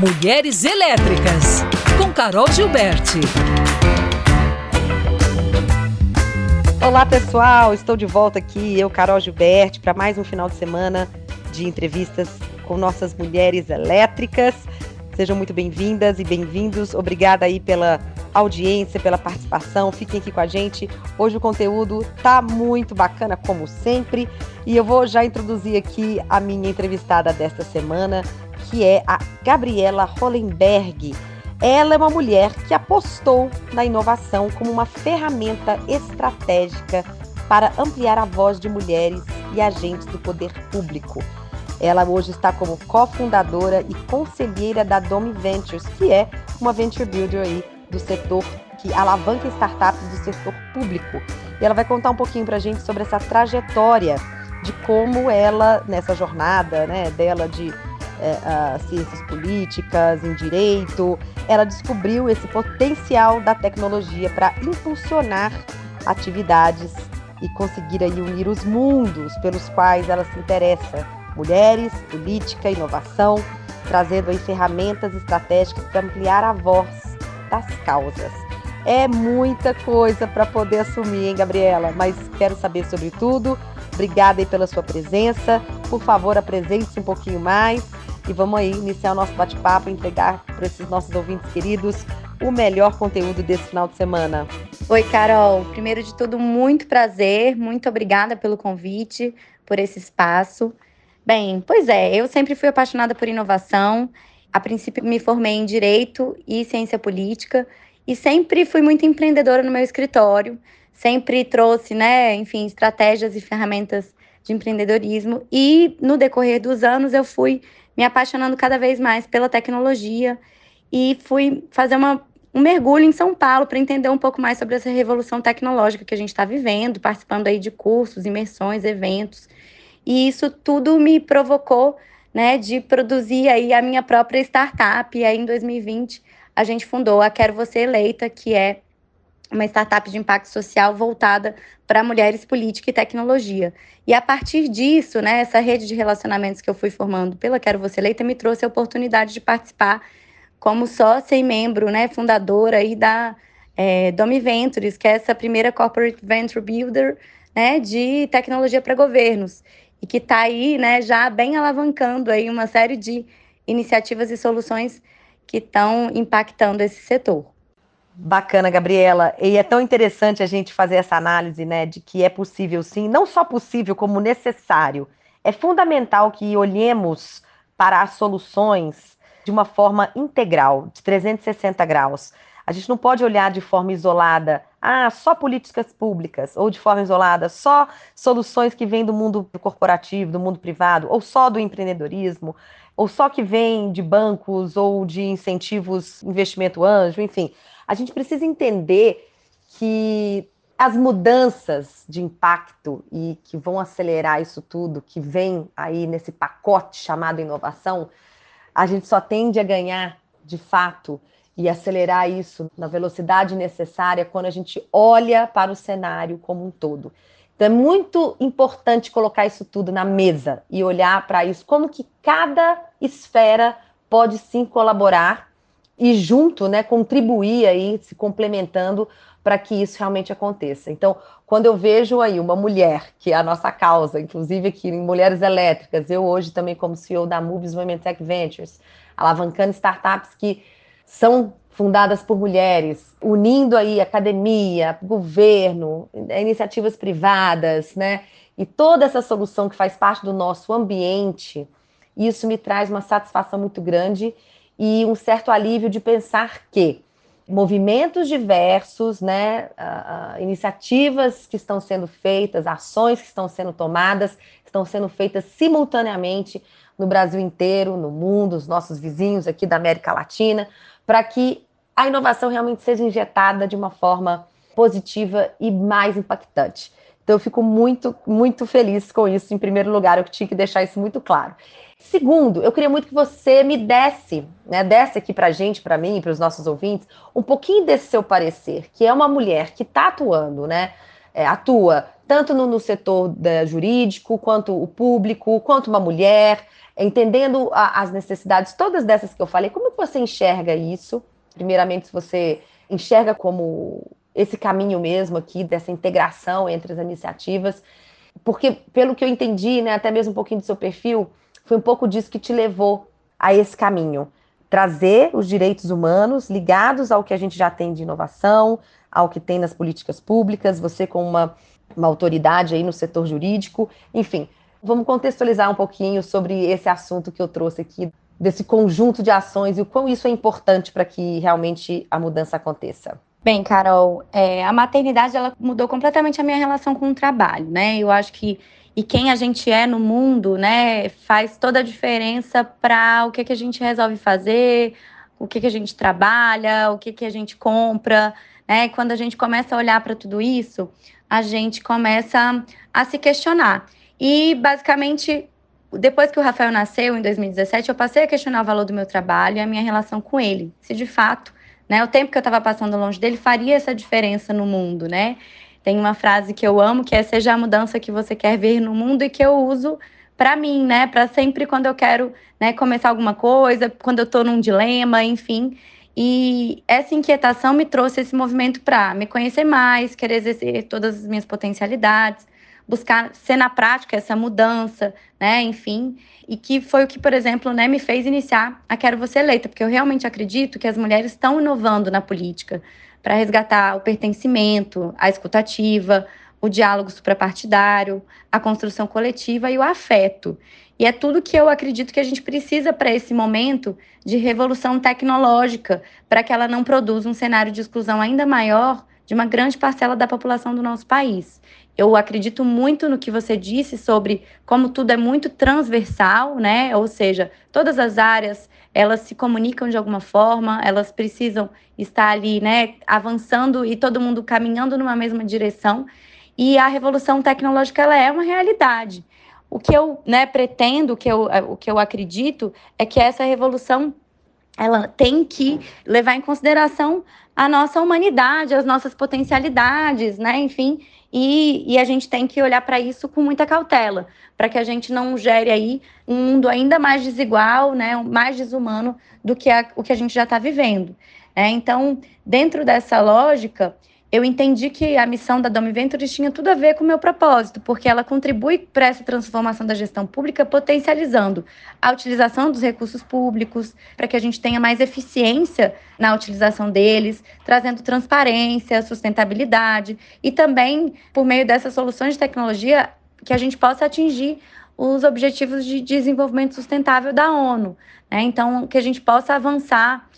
Mulheres Elétricas, com Carol Gilberti. Olá pessoal, estou de volta aqui, eu, Carol Gilberti, para mais um final de semana de entrevistas com nossas mulheres elétricas. Sejam muito bem-vindas e bem-vindos. Obrigada aí pela audiência, pela participação. Fiquem aqui com a gente. Hoje o conteúdo tá muito bacana, como sempre. E eu vou já introduzir aqui a minha entrevistada desta semana, que é a Gabriela Hollenberg. Ela é uma mulher que apostou na inovação como uma ferramenta estratégica para ampliar a voz de mulheres e agentes do poder público. Ela hoje está como cofundadora e conselheira da Domi Ventures, que é uma venture builder aí do setor que alavanca startups do setor público. E ela vai contar um pouquinho para a gente sobre essa trajetória de como ela, nessa jornada né, dela de é, ciências políticas, em direito, ela descobriu esse potencial da tecnologia para impulsionar atividades e conseguir aí unir os mundos pelos quais ela se interessa, mulheres, política, inovação, trazendo aí ferramentas estratégicas para ampliar a voz das causas. É muita coisa para poder assumir, hein, Gabriela? Mas quero saber sobre tudo. Obrigada aí pela sua presença. Por favor, apresente-se um pouquinho mais e vamos aí iniciar o nosso bate-papo e entregar para esses nossos ouvintes queridos o melhor conteúdo desse final de semana. Oi, Carol. Primeiro de tudo, muito prazer, muito obrigada pelo convite, por esse espaço. Bem, pois é, eu sempre fui apaixonada por inovação a princípio, me formei em Direito e Ciência Política e sempre fui muito empreendedora no meu escritório. Sempre trouxe, né, enfim, estratégias e ferramentas de empreendedorismo. E no decorrer dos anos, eu fui me apaixonando cada vez mais pela tecnologia e fui fazer uma, um mergulho em São Paulo para entender um pouco mais sobre essa revolução tecnológica que a gente está vivendo, participando aí de cursos, imersões, eventos. E isso tudo me provocou né, de produzir aí a minha própria startup. E aí, em 2020, a gente fundou a Quero Você Eleita, que é uma startup de impacto social voltada para mulheres, política e tecnologia. E a partir disso, né, essa rede de relacionamentos que eu fui formando pela Quero Você Eleita me trouxe a oportunidade de participar como sócia e membro, né, fundadora aí da é, Domi Ventures, que é essa primeira corporate venture builder, né, de tecnologia para governos e que está aí, né, já bem alavancando aí uma série de iniciativas e soluções que estão impactando esse setor. Bacana, Gabriela. E é tão interessante a gente fazer essa análise, né, de que é possível sim, não só possível, como necessário. É fundamental que olhemos para as soluções de uma forma integral, de 360 graus. A gente não pode olhar de forma isolada, ah, só políticas públicas, ou de forma isolada, só soluções que vêm do mundo corporativo, do mundo privado, ou só do empreendedorismo, ou só que vêm de bancos ou de incentivos, investimento anjo, enfim. A gente precisa entender que as mudanças de impacto e que vão acelerar isso tudo, que vem aí nesse pacote chamado inovação, a gente só tende a ganhar, de fato, e acelerar isso na velocidade necessária quando a gente olha para o cenário como um todo. Então é muito importante colocar isso tudo na mesa e olhar para isso, como que cada esfera pode sim colaborar e junto, né, contribuir aí, se complementando para que isso realmente aconteça. Então, quando eu vejo aí uma mulher, que é a nossa causa, inclusive aqui em Mulheres Elétricas, eu hoje também como CEO da Moves Women Tech Ventures, alavancando startups que são fundadas por mulheres, unindo aí academia, governo, iniciativas privadas, né? E toda essa solução que faz parte do nosso ambiente, isso me traz uma satisfação muito grande e um certo alívio de pensar que movimentos diversos, né, uh, iniciativas que estão sendo feitas, ações que estão sendo tomadas, estão sendo feitas simultaneamente no Brasil inteiro, no mundo, os nossos vizinhos aqui da América Latina, para que a inovação realmente seja injetada de uma forma positiva e mais impactante. Então, eu fico muito, muito feliz com isso. Em primeiro lugar, eu tinha que deixar isso muito claro. Segundo, eu queria muito que você me desse, né, desse aqui para a gente, para mim, para os nossos ouvintes, um pouquinho desse seu parecer, que é uma mulher que está atuando, né, é, atua tanto no, no setor da, jurídico, quanto o público, quanto uma mulher, entendendo a, as necessidades todas dessas que eu falei, como você enxerga isso? Primeiramente, se você enxerga como esse caminho mesmo aqui dessa integração entre as iniciativas, porque pelo que eu entendi, né, até mesmo um pouquinho do seu perfil, foi um pouco disso que te levou a esse caminho, trazer os direitos humanos ligados ao que a gente já tem de inovação, ao que tem nas políticas públicas, você com uma, uma autoridade aí no setor jurídico, enfim, Vamos contextualizar um pouquinho sobre esse assunto que eu trouxe aqui, desse conjunto de ações e o quão isso é importante para que realmente a mudança aconteça. Bem, Carol, é, a maternidade ela mudou completamente a minha relação com o trabalho, né? Eu acho que e quem a gente é no mundo, né, faz toda a diferença para o que, que a gente resolve fazer, o que, que a gente trabalha, o que, que a gente compra, né? Quando a gente começa a olhar para tudo isso, a gente começa a se questionar. E, basicamente, depois que o Rafael nasceu, em 2017, eu passei a questionar o valor do meu trabalho e a minha relação com ele. Se de fato, né, o tempo que eu estava passando longe dele faria essa diferença no mundo, né? Tem uma frase que eu amo, que é seja a mudança que você quer ver no mundo e que eu uso para mim, né? Para sempre quando eu quero, né, começar alguma coisa, quando eu estou num dilema, enfim. E essa inquietação me trouxe esse movimento para me conhecer mais, querer exercer todas as minhas potencialidades, buscar ser na prática essa mudança, né, enfim, e que foi o que, por exemplo, né, me fez iniciar a Quero Você Eleita, porque eu realmente acredito que as mulheres estão inovando na política para resgatar o pertencimento, a escutativa, o diálogo suprapartidário, a construção coletiva e o afeto. E é tudo que eu acredito que a gente precisa para esse momento de revolução tecnológica, para que ela não produza um cenário de exclusão ainda maior de uma grande parcela da população do nosso país. Eu acredito muito no que você disse sobre como tudo é muito transversal, né? Ou seja, todas as áreas elas se comunicam de alguma forma, elas precisam estar ali, né, avançando e todo mundo caminhando numa mesma direção. E a revolução tecnológica ela é uma realidade. O que eu né, pretendo, o que eu, o que eu acredito, é que essa revolução ela tem que levar em consideração a nossa humanidade, as nossas potencialidades, né? Enfim, e, e a gente tem que olhar para isso com muita cautela, para que a gente não gere aí um mundo ainda mais desigual, né? Mais desumano do que a, o que a gente já está vivendo. Né? Então, dentro dessa lógica, eu entendi que a missão da Domi Ventures tinha tudo a ver com o meu propósito, porque ela contribui para essa transformação da gestão pública, potencializando a utilização dos recursos públicos, para que a gente tenha mais eficiência na utilização deles, trazendo transparência, sustentabilidade e também, por meio dessas soluções de tecnologia, que a gente possa atingir os objetivos de desenvolvimento sustentável da ONU. Né? Então, que a gente possa avançar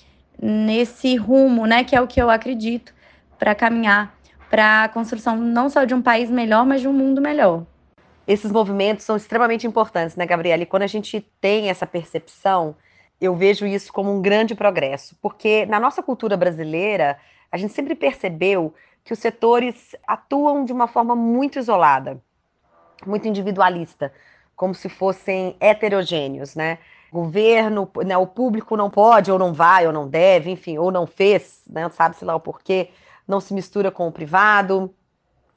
nesse rumo, né, que é o que eu acredito para caminhar para a construção não só de um país melhor, mas de um mundo melhor. Esses movimentos são extremamente importantes, né, Gabriela? E quando a gente tem essa percepção, eu vejo isso como um grande progresso, porque na nossa cultura brasileira, a gente sempre percebeu que os setores atuam de uma forma muito isolada, muito individualista, como se fossem heterogêneos, né? Governo, né, o público não pode, ou não vai, ou não deve, enfim, ou não fez, né, sabe-se lá o porquê não se mistura com o privado.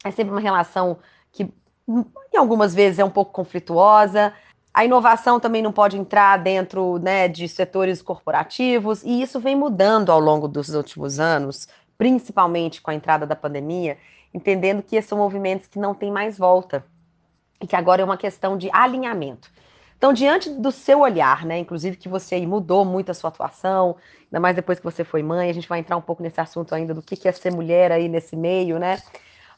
É sempre uma relação que, em algumas vezes, é um pouco conflituosa. A inovação também não pode entrar dentro né, de setores corporativos, e isso vem mudando ao longo dos últimos anos, principalmente com a entrada da pandemia, entendendo que esses são movimentos que não têm mais volta e que agora é uma questão de alinhamento. Então, diante do seu olhar, né, inclusive que você mudou muito a sua atuação, ainda mais depois que você foi mãe, a gente vai entrar um pouco nesse assunto ainda do que é ser mulher aí nesse meio, né?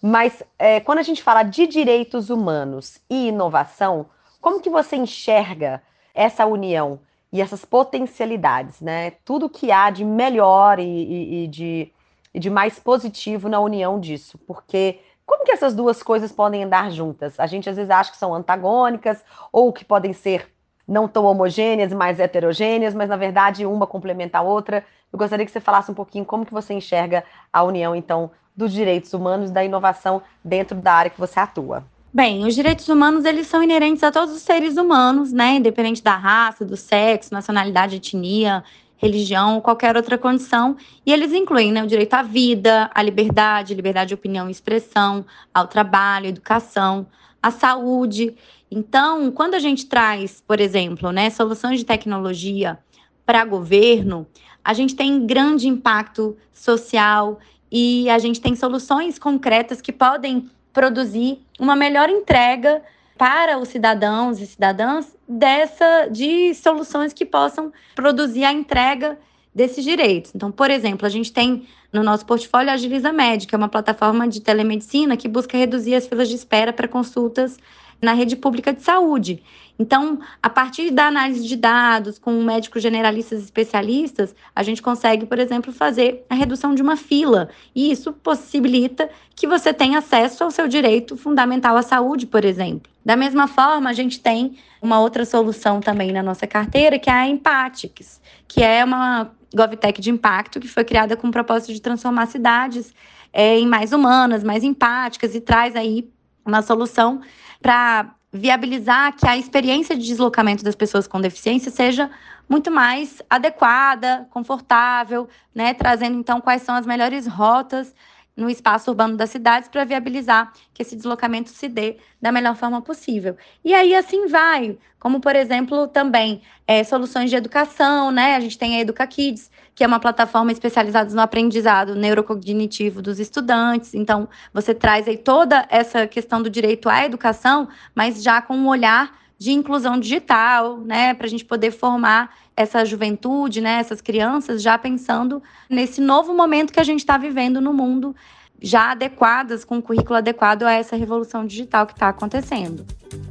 Mas é, quando a gente fala de direitos humanos e inovação, como que você enxerga essa união e essas potencialidades, né? Tudo que há de melhor e, e, e de, e de mais positivo na união disso, porque como que essas duas coisas podem andar juntas? A gente às vezes acha que são antagônicas ou que podem ser não tão homogêneas, mais heterogêneas, mas na verdade uma complementa a outra. Eu gostaria que você falasse um pouquinho como que você enxerga a união então dos direitos humanos e da inovação dentro da área que você atua. Bem, os direitos humanos eles são inerentes a todos os seres humanos, né, independente da raça, do sexo, nacionalidade, etnia, religião ou qualquer outra condição, e eles incluem né, o direito à vida, à liberdade, liberdade de opinião e expressão, ao trabalho, educação, à saúde. Então, quando a gente traz, por exemplo, né, soluções de tecnologia para governo, a gente tem grande impacto social e a gente tem soluções concretas que podem produzir uma melhor entrega para os cidadãos e cidadãs dessa de soluções que possam produzir a entrega desses direitos. Então, por exemplo, a gente tem no nosso portfólio a Agiliza Médica, é uma plataforma de telemedicina que busca reduzir as filas de espera para consultas na rede pública de saúde. Então, a partir da análise de dados com médicos generalistas especialistas, a gente consegue, por exemplo, fazer a redução de uma fila. E isso possibilita que você tenha acesso ao seu direito fundamental à saúde, por exemplo. Da mesma forma, a gente tem uma outra solução também na nossa carteira, que é a Empatix, que é uma GovTech de impacto que foi criada com o propósito de transformar cidades é, em mais humanas, mais empáticas e traz aí uma solução para viabilizar que a experiência de deslocamento das pessoas com deficiência seja muito mais adequada, confortável, né, trazendo então quais são as melhores rotas no espaço urbano das cidades para viabilizar que esse deslocamento se dê da melhor forma possível. E aí assim vai, como por exemplo também é, soluções de educação, né? A gente tem a Educa Kids, que é uma plataforma especializada no aprendizado neurocognitivo dos estudantes. Então você traz aí toda essa questão do direito à educação, mas já com um olhar de inclusão digital, né, para a gente poder formar essa juventude, né, essas crianças, já pensando nesse novo momento que a gente está vivendo no mundo, já adequadas, com um currículo adequado a essa revolução digital que está acontecendo.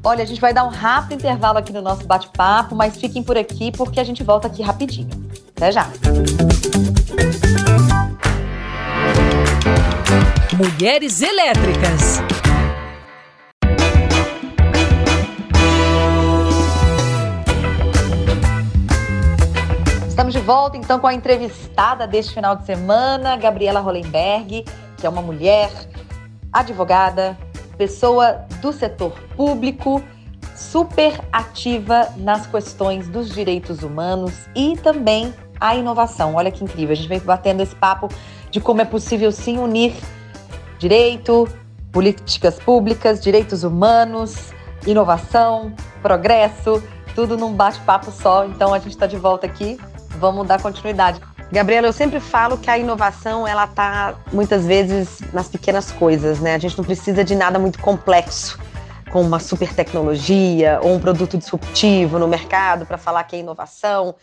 Olha, a gente vai dar um rápido intervalo aqui no nosso bate-papo, mas fiquem por aqui porque a gente volta aqui rapidinho. Até já! Mulheres Elétricas. Estamos de volta então com a entrevistada deste final de semana, Gabriela Hollenberg, que é uma mulher, advogada, pessoa do setor público, super ativa nas questões dos direitos humanos e também a inovação. Olha que incrível, a gente vem batendo esse papo de como é possível sim unir direito, políticas públicas, direitos humanos, inovação, progresso, tudo num bate-papo só. Então a gente está de volta aqui vamos dar continuidade. Gabriela, eu sempre falo que a inovação ela está muitas vezes nas pequenas coisas, né? A gente não precisa de nada muito complexo, com uma super tecnologia ou um produto disruptivo no mercado para falar que é inovação.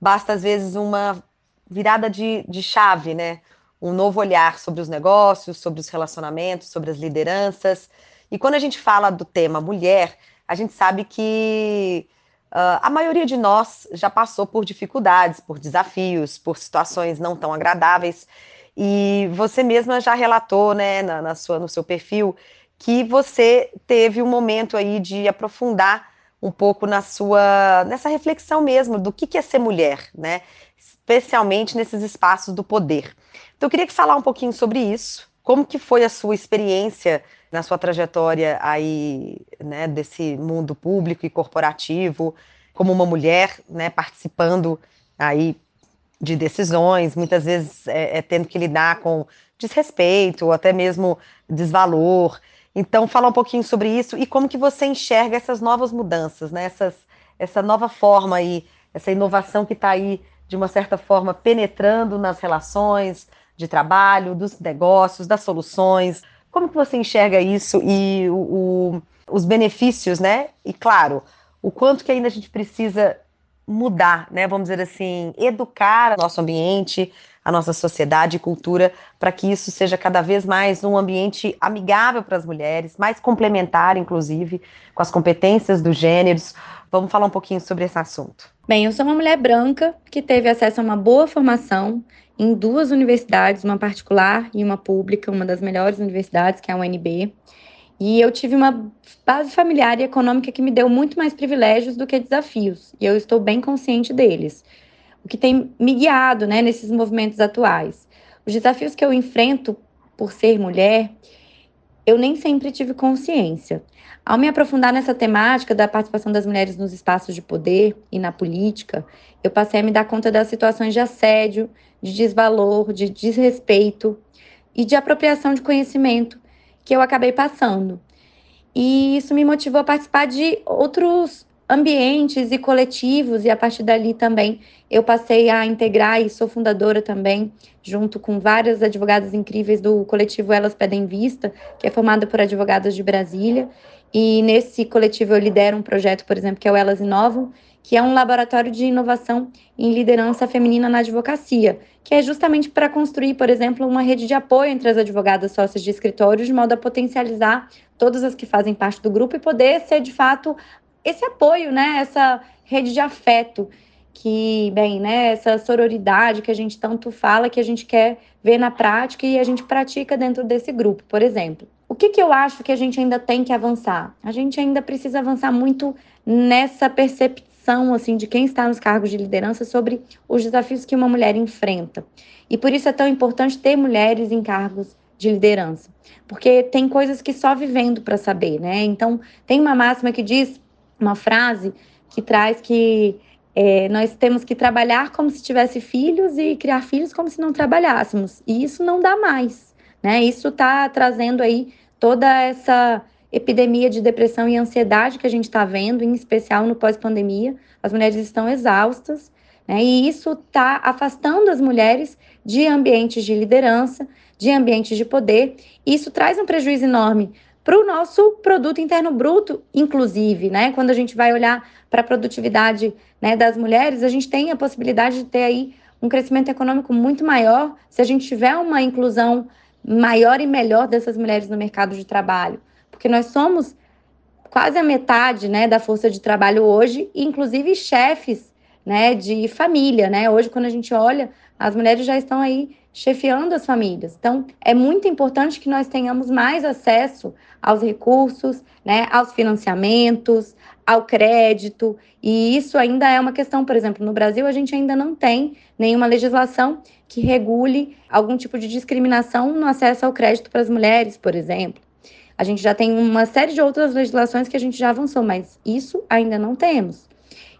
Basta às vezes uma virada de, de chave, né? Um novo olhar sobre os negócios, sobre os relacionamentos, sobre as lideranças. E quando a gente fala do tema mulher, a gente sabe que Uh, a maioria de nós já passou por dificuldades, por desafios, por situações não tão agradáveis. E você mesma já relatou, né, na, na sua, no seu perfil, que você teve um momento aí de aprofundar um pouco na sua, nessa reflexão mesmo do que, que é ser mulher, né? Especialmente nesses espaços do poder. Então, eu queria que falar um pouquinho sobre isso. Como que foi a sua experiência na sua trajetória aí, né, desse mundo público e corporativo, como uma mulher, né, participando aí de decisões, muitas vezes é, é, tendo que lidar com desrespeito ou até mesmo desvalor. Então, falar um pouquinho sobre isso e como que você enxerga essas novas mudanças, né, essas, essa nova forma aí, essa inovação que está aí, de uma certa forma, penetrando nas relações de trabalho, dos negócios, das soluções, como que você enxerga isso e o, o, os benefícios, né? E claro, o quanto que ainda a gente precisa mudar, né? Vamos dizer assim, educar nosso ambiente, a nossa sociedade e cultura para que isso seja cada vez mais um ambiente amigável para as mulheres, mais complementar, inclusive, com as competências dos gêneros. Vamos falar um pouquinho sobre esse assunto. Bem, eu sou uma mulher branca que teve acesso a uma boa formação em duas universidades, uma particular e uma pública, uma das melhores universidades, que é a UNB. E eu tive uma base familiar e econômica que me deu muito mais privilégios do que desafios, e eu estou bem consciente deles. O que tem me guiado né, nesses movimentos atuais. Os desafios que eu enfrento por ser mulher, eu nem sempre tive consciência. Ao me aprofundar nessa temática da participação das mulheres nos espaços de poder e na política, eu passei a me dar conta das situações de assédio, de desvalor, de desrespeito e de apropriação de conhecimento que eu acabei passando. E isso me motivou a participar de outros ambientes e coletivos, e a partir dali também eu passei a integrar e sou fundadora também, junto com várias advogadas incríveis do coletivo Elas Pedem Vista, que é formado por advogadas de Brasília. E nesse coletivo eu lidero um projeto, por exemplo, que é o Elas Inovam, que é um laboratório de inovação em liderança feminina na advocacia, que é justamente para construir, por exemplo, uma rede de apoio entre as advogadas sócias de escritórios, de modo a potencializar todas as que fazem parte do grupo e poder ser, de fato, esse apoio, né, essa rede de afeto que, bem, né, essa sororidade que a gente tanto fala, que a gente quer ver na prática e a gente pratica dentro desse grupo, por exemplo. O que, que eu acho que a gente ainda tem que avançar? A gente ainda precisa avançar muito nessa percepção, assim, de quem está nos cargos de liderança sobre os desafios que uma mulher enfrenta. E por isso é tão importante ter mulheres em cargos de liderança, porque tem coisas que só vivendo para saber, né? Então, tem uma máxima que diz uma frase que traz que é, nós temos que trabalhar como se tivesse filhos e criar filhos como se não trabalhássemos. E isso não dá mais, né? Isso está trazendo aí toda essa epidemia de depressão e ansiedade que a gente está vendo, em especial no pós-pandemia. As mulheres estão exaustas, né? E isso está afastando as mulheres de ambientes de liderança, de ambientes de poder. E isso traz um prejuízo enorme para o nosso produto interno bruto, inclusive, né? Quando a gente vai olhar para a produtividade né, das mulheres, a gente tem a possibilidade de ter aí um crescimento econômico muito maior se a gente tiver uma inclusão maior e melhor dessas mulheres no mercado de trabalho, porque nós somos quase a metade, né, da força de trabalho hoje, inclusive chefes, né, de família, né? Hoje quando a gente olha, as mulheres já estão aí chefiando as famílias. Então, é muito importante que nós tenhamos mais acesso aos recursos, né, aos financiamentos, ao crédito, e isso ainda é uma questão, por exemplo, no Brasil a gente ainda não tem nenhuma legislação que regule algum tipo de discriminação no acesso ao crédito para as mulheres, por exemplo. A gente já tem uma série de outras legislações que a gente já avançou, mas isso ainda não temos.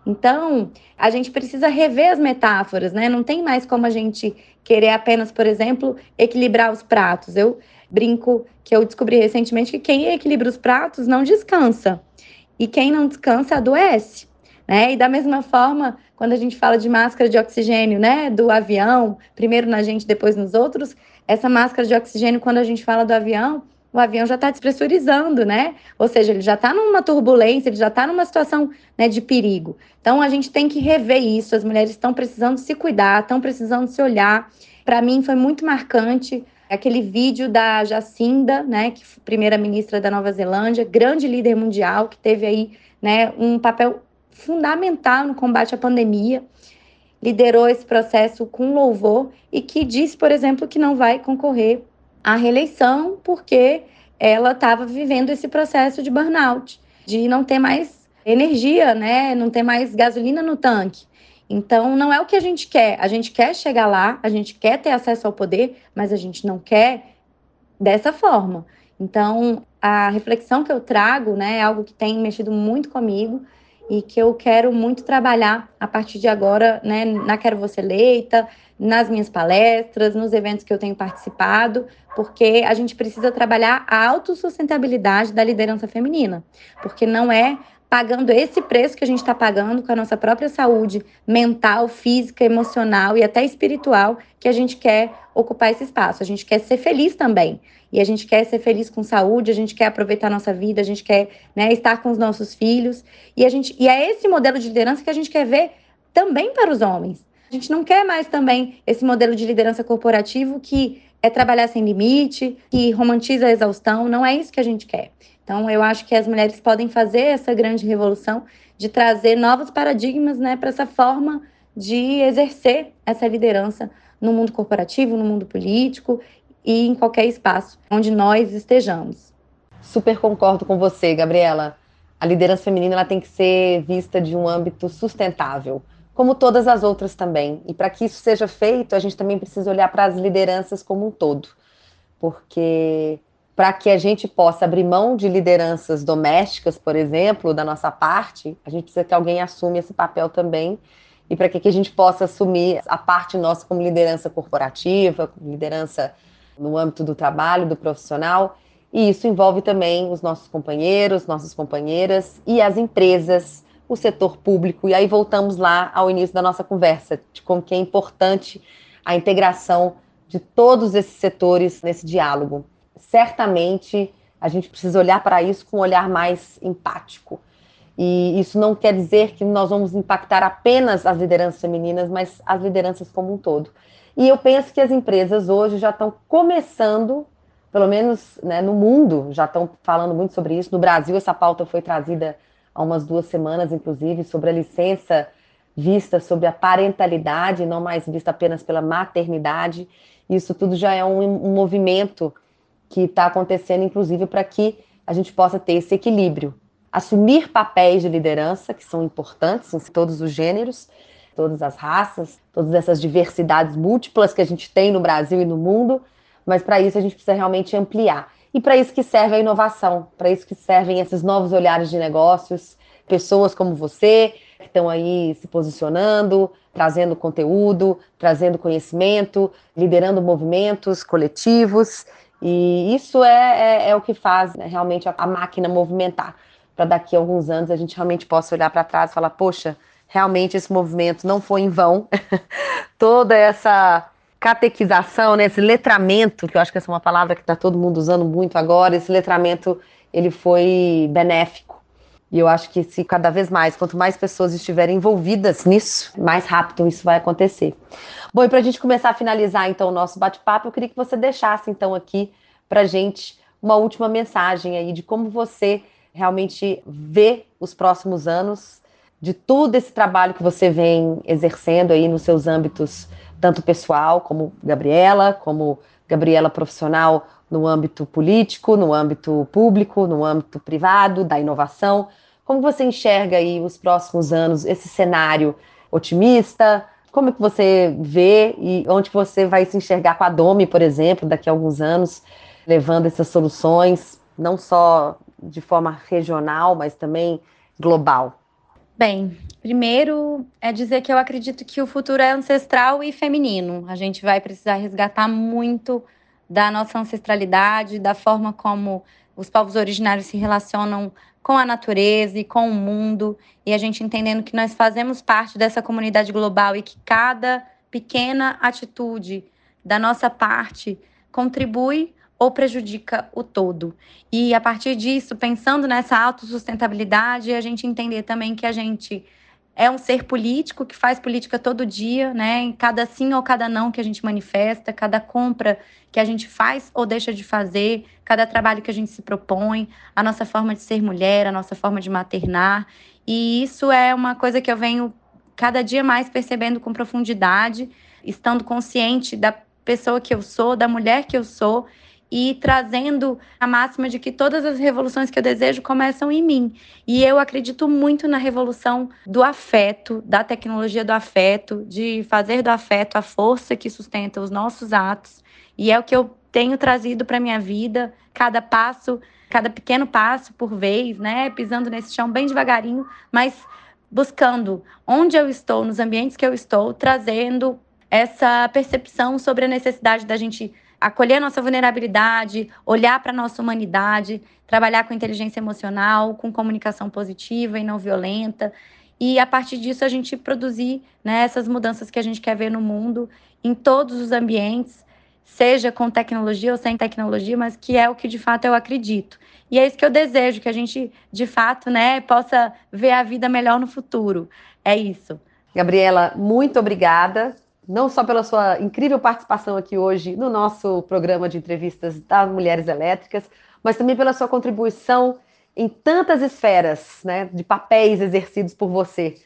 Então, a gente precisa rever as metáforas, né? Não tem mais como a gente querer apenas, por exemplo, equilibrar os pratos. Eu brinco que eu descobri recentemente que quem equilibra os pratos não descansa. E quem não descansa adoece. Né? E da mesma forma, quando a gente fala de máscara de oxigênio, né, do avião, primeiro na gente, depois nos outros, essa máscara de oxigênio, quando a gente fala do avião, o avião já está despressurizando, né? Ou seja, ele já está numa turbulência, ele já está numa situação né, de perigo. Então a gente tem que rever isso. As mulheres estão precisando se cuidar, estão precisando se olhar. Para mim foi muito marcante aquele vídeo da Jacinda, né, que primeira-ministra da Nova Zelândia, grande líder mundial, que teve aí né, um papel fundamental no combate à pandemia, liderou esse processo com louvor e que disse, por exemplo, que não vai concorrer a reeleição porque ela estava vivendo esse processo de burnout, de não ter mais energia, né? Não ter mais gasolina no tanque. Então, não é o que a gente quer. A gente quer chegar lá, a gente quer ter acesso ao poder, mas a gente não quer dessa forma. Então, a reflexão que eu trago, né, é algo que tem mexido muito comigo e que eu quero muito trabalhar a partir de agora, né, na Quero Você Eleita, nas minhas palestras, nos eventos que eu tenho participado, porque a gente precisa trabalhar a autossustentabilidade da liderança feminina, porque não é pagando esse preço que a gente está pagando com a nossa própria saúde mental, física, emocional e até espiritual que a gente quer ocupar esse espaço. A gente quer ser feliz também. E a gente quer ser feliz com saúde, a gente quer aproveitar a nossa vida, a gente quer né, estar com os nossos filhos. E, a gente, e é esse modelo de liderança que a gente quer ver também para os homens. A gente não quer mais também esse modelo de liderança corporativo que é trabalhar sem limite, que romantiza a exaustão. Não é isso que a gente quer. Então, eu acho que as mulheres podem fazer essa grande revolução de trazer novos paradigmas né, para essa forma de exercer essa liderança no mundo corporativo, no mundo político e em qualquer espaço onde nós estejamos. Super concordo com você, Gabriela. A liderança feminina ela tem que ser vista de um âmbito sustentável como todas as outras também. E para que isso seja feito, a gente também precisa olhar para as lideranças como um todo, porque para que a gente possa abrir mão de lideranças domésticas, por exemplo, da nossa parte, a gente precisa que alguém assume esse papel também. E para que a gente possa assumir a parte nossa como liderança corporativa, como liderança no âmbito do trabalho, do profissional, E isso envolve também os nossos companheiros, nossas companheiras e as empresas, o setor público. E aí voltamos lá ao início da nossa conversa, de como que é importante a integração de todos esses setores nesse diálogo. Certamente a gente precisa olhar para isso com um olhar mais empático. E isso não quer dizer que nós vamos impactar apenas as lideranças femininas, mas as lideranças como um todo. E eu penso que as empresas hoje já estão começando, pelo menos né, no mundo, já estão falando muito sobre isso. No Brasil, essa pauta foi trazida há umas duas semanas, inclusive, sobre a licença vista sobre a parentalidade, não mais vista apenas pela maternidade. Isso tudo já é um, um movimento que está acontecendo, inclusive, para que a gente possa ter esse equilíbrio. Assumir papéis de liderança, que são importantes em todos os gêneros, todas as raças, todas essas diversidades múltiplas que a gente tem no Brasil e no mundo, mas para isso a gente precisa realmente ampliar. E para isso que serve a inovação, para isso que servem esses novos olhares de negócios, pessoas como você, que estão aí se posicionando, trazendo conteúdo, trazendo conhecimento, liderando movimentos coletivos. E isso é, é, é o que faz né, realmente a, a máquina movimentar. Para daqui a alguns anos a gente realmente possa olhar para trás e falar: poxa, realmente esse movimento não foi em vão. Toda essa catequização, né, esse letramento, que eu acho que essa é uma palavra que está todo mundo usando muito agora, esse letramento ele foi benéfico. E eu acho que se cada vez mais, quanto mais pessoas estiverem envolvidas nisso, mais rápido isso vai acontecer. Bom, e para a gente começar a finalizar então o nosso bate-papo, eu queria que você deixasse então aqui para gente uma última mensagem aí de como você realmente vê os próximos anos de todo esse trabalho que você vem exercendo aí nos seus âmbitos, tanto pessoal, como Gabriela, como Gabriela profissional no âmbito político, no âmbito público, no âmbito privado, da inovação. Como você enxerga aí os próximos anos, esse cenário otimista? Como é que você vê e onde você vai se enxergar com a Domi, por exemplo, daqui a alguns anos, levando essas soluções, não só de forma regional, mas também global? Bem, primeiro é dizer que eu acredito que o futuro é ancestral e feminino. A gente vai precisar resgatar muito da nossa ancestralidade, da forma como os povos originários se relacionam com a natureza e com o mundo, e a gente entendendo que nós fazemos parte dessa comunidade global e que cada pequena atitude da nossa parte contribui ou prejudica o todo. E a partir disso, pensando nessa autossustentabilidade, a gente entender também que a gente é um ser político que faz política todo dia, né? Em cada sim ou cada não que a gente manifesta, cada compra que a gente faz ou deixa de fazer, cada trabalho que a gente se propõe, a nossa forma de ser mulher, a nossa forma de maternar. E isso é uma coisa que eu venho cada dia mais percebendo com profundidade, estando consciente da pessoa que eu sou, da mulher que eu sou e trazendo a máxima de que todas as revoluções que eu desejo começam em mim. E eu acredito muito na revolução do afeto, da tecnologia do afeto, de fazer do afeto a força que sustenta os nossos atos. E é o que eu tenho trazido para minha vida, cada passo, cada pequeno passo por vez, né, pisando nesse chão bem devagarinho, mas buscando onde eu estou, nos ambientes que eu estou, trazendo essa percepção sobre a necessidade da gente acolher a nossa vulnerabilidade, olhar para a nossa humanidade, trabalhar com inteligência emocional, com comunicação positiva e não violenta. E a partir disso a gente produzir né, essas mudanças que a gente quer ver no mundo, em todos os ambientes, seja com tecnologia ou sem tecnologia, mas que é o que de fato eu acredito. E é isso que eu desejo, que a gente de fato né, possa ver a vida melhor no futuro. É isso. Gabriela, muito obrigada não só pela sua incrível participação aqui hoje no nosso programa de entrevistas das Mulheres Elétricas, mas também pela sua contribuição em tantas esferas né, de papéis exercidos por você,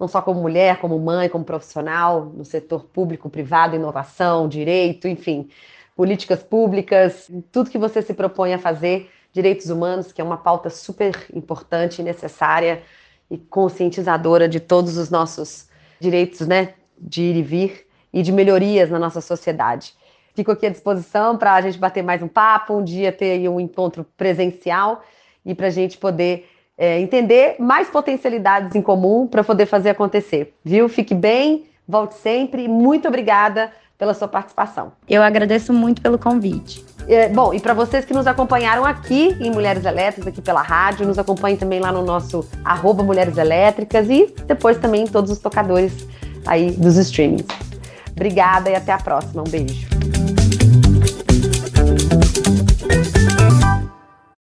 não só como mulher, como mãe, como profissional, no setor público, privado, inovação, direito, enfim, políticas públicas, tudo que você se propõe a fazer, direitos humanos, que é uma pauta super importante necessária e conscientizadora de todos os nossos direitos, né, de ir e vir e de melhorias na nossa sociedade. Fico aqui à disposição para a gente bater mais um papo, um dia ter um encontro presencial e para a gente poder é, entender mais potencialidades em comum para poder fazer acontecer. Viu? Fique bem, volte sempre. Muito obrigada pela sua participação. Eu agradeço muito pelo convite. É, bom, e para vocês que nos acompanharam aqui em Mulheres Elétricas, aqui pela rádio, nos acompanhem também lá no nosso arroba Mulheres Elétricas e depois também em todos os tocadores aí dos streamings. Obrigada e até a próxima. Um beijo.